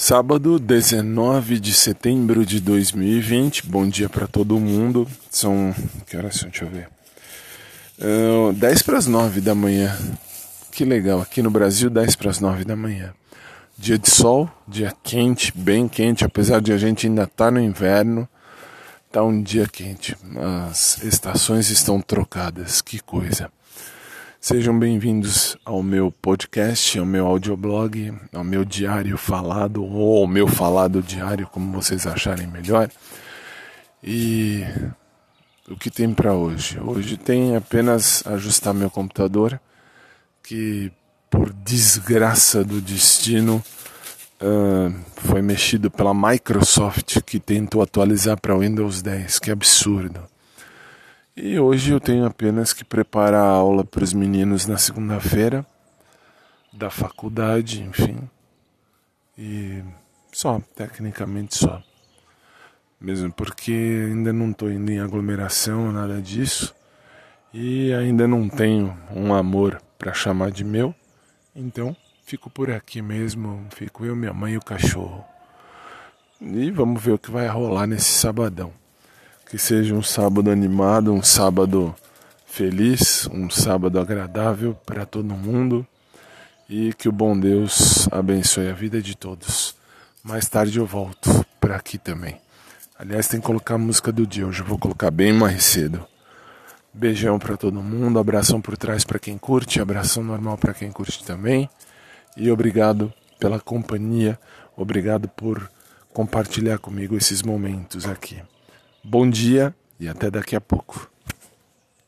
Sábado, 19 de setembro de 2020. Bom dia para todo mundo. São. Que horas são? Deixa eu ver. Uh, 10 para as 9 da manhã. Que legal. Aqui no Brasil, 10 para as 9 da manhã. Dia de sol, dia quente, bem quente, apesar de a gente ainda estar tá no inverno. Tá um dia quente. As estações estão trocadas. Que coisa. Sejam bem-vindos ao meu podcast, ao meu audioblog, ao meu diário falado ou ao meu falado diário, como vocês acharem melhor. E o que tem para hoje? Hoje tem apenas ajustar meu computador, que por desgraça do destino uh, foi mexido pela Microsoft, que tentou atualizar para Windows 10. Que absurdo! E hoje eu tenho apenas que preparar a aula para os meninos na segunda-feira da faculdade, enfim. E só, tecnicamente só. Mesmo porque ainda não estou indo em aglomeração, nada disso. E ainda não tenho um amor para chamar de meu. Então, fico por aqui mesmo. Fico eu, minha mãe e o cachorro. E vamos ver o que vai rolar nesse sabadão. Que seja um sábado animado, um sábado feliz, um sábado agradável para todo mundo e que o bom Deus abençoe a vida de todos. Mais tarde eu volto para aqui também. Aliás, tem que colocar a música do dia, hoje eu vou colocar bem mais cedo. Beijão para todo mundo, abração por trás para quem curte, abração normal para quem curte também. E obrigado pela companhia, obrigado por compartilhar comigo esses momentos aqui. Bom dia e até daqui a pouco.